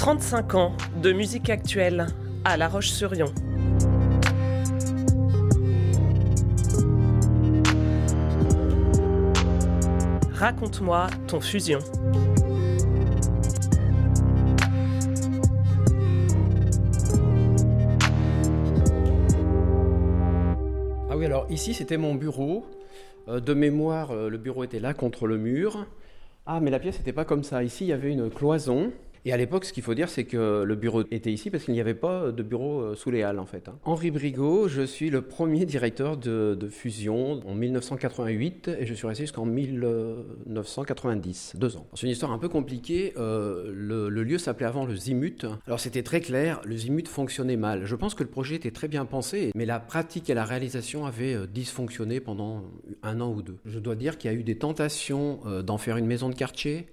35 ans de musique actuelle à La Roche-sur-Yon. Raconte-moi ton fusion. Ah oui, alors ici c'était mon bureau. Euh, de mémoire, euh, le bureau était là contre le mur. Ah, mais la pièce n'était pas comme ça. Ici, il y avait une cloison. Et à l'époque, ce qu'il faut dire, c'est que le bureau était ici parce qu'il n'y avait pas de bureau euh, sous les halles, en fait. hein. Henri Brigaud, je suis le premier directeur de, Fusion en 1988 et je suis resté jusqu'en 1990, deux ans. C'est une histoire un peu compliquée. Euh, le, lieu s'appelait avant le Zimut. Alors c'était très clair, le Zimut fonctionnait mal. Je pense que le projet était très bien pensé, mais la pratique et la réalisation avaient euh, dysfonctionné pendant un an ou deux. Je dois dire qu'il y a eu des tentations d'en faire une maison de quartier.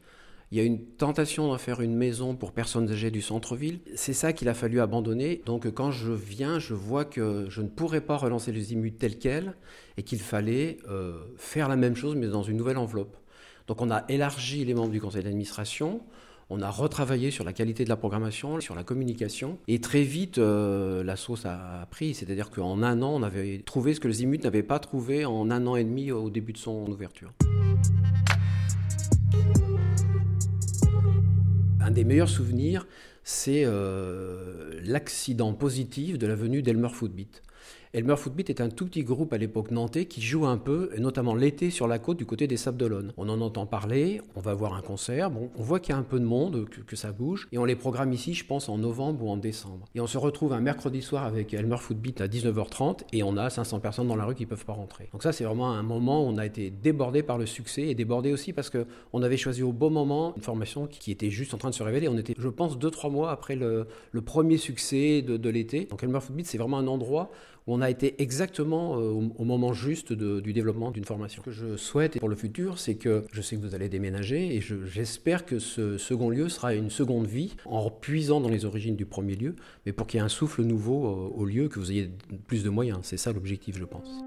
Il y a une tentation d'en faire une maison pour personnes âgées du centre-ville. C'est ça qu'il a fallu abandonner. Donc quand je viens, je vois que je ne pourrais pas relancer le Zimut tel quel et qu'il fallait euh, faire la même chose mais dans une nouvelle enveloppe. Donc on a élargi les membres du conseil d'administration. On a retravaillé sur la qualité de la programmation, sur la communication. Et très vite, euh, la sauce a pris. C'est-à-dire qu'en un an, on avait trouvé ce que le Zimut n'avait pas trouvé en un an et demi au début de son ouverture. Un des meilleurs souvenirs, c'est euh, l'accident positif de la venue d'Elmer Footbeat. Elmer Footbeat est un tout petit groupe à l'époque nantais qui joue un peu, et notamment l'été sur la côte du côté des Sables d'Olonne. On en entend parler, on va voir un concert, bon, on voit qu'il y a un peu de monde, que, que, ça bouge, et on les programme ici, je pense, en novembre ou en décembre. Et on se retrouve un mercredi soir avec Elmer Footbeat à 19h30, et on a 500 personnes dans la rue qui ne peuvent pas rentrer. Donc ça, c'est vraiment un moment où on a été débordé par le succès, et débordé aussi parce qu'on avait choisi au bon moment une formation qui était juste en train de se révéler. On était, je pense, 2-3 mois après le, premier succès de, l'été. Donc Elmer Footbeat, c'est vraiment un endroit où on a été exactement euh, au, moment juste du développement d'une formation. Ce que je souhaite pour le futur, c'est que je sais que vous allez déménager et j'espère que ce second lieu sera une seconde vie en puisant dans les origines du premier lieu, mais pour qu'il y ait un souffle nouveau euh, au lieu, que vous ayez plus de moyens. C'est ça l'objectif, je pense.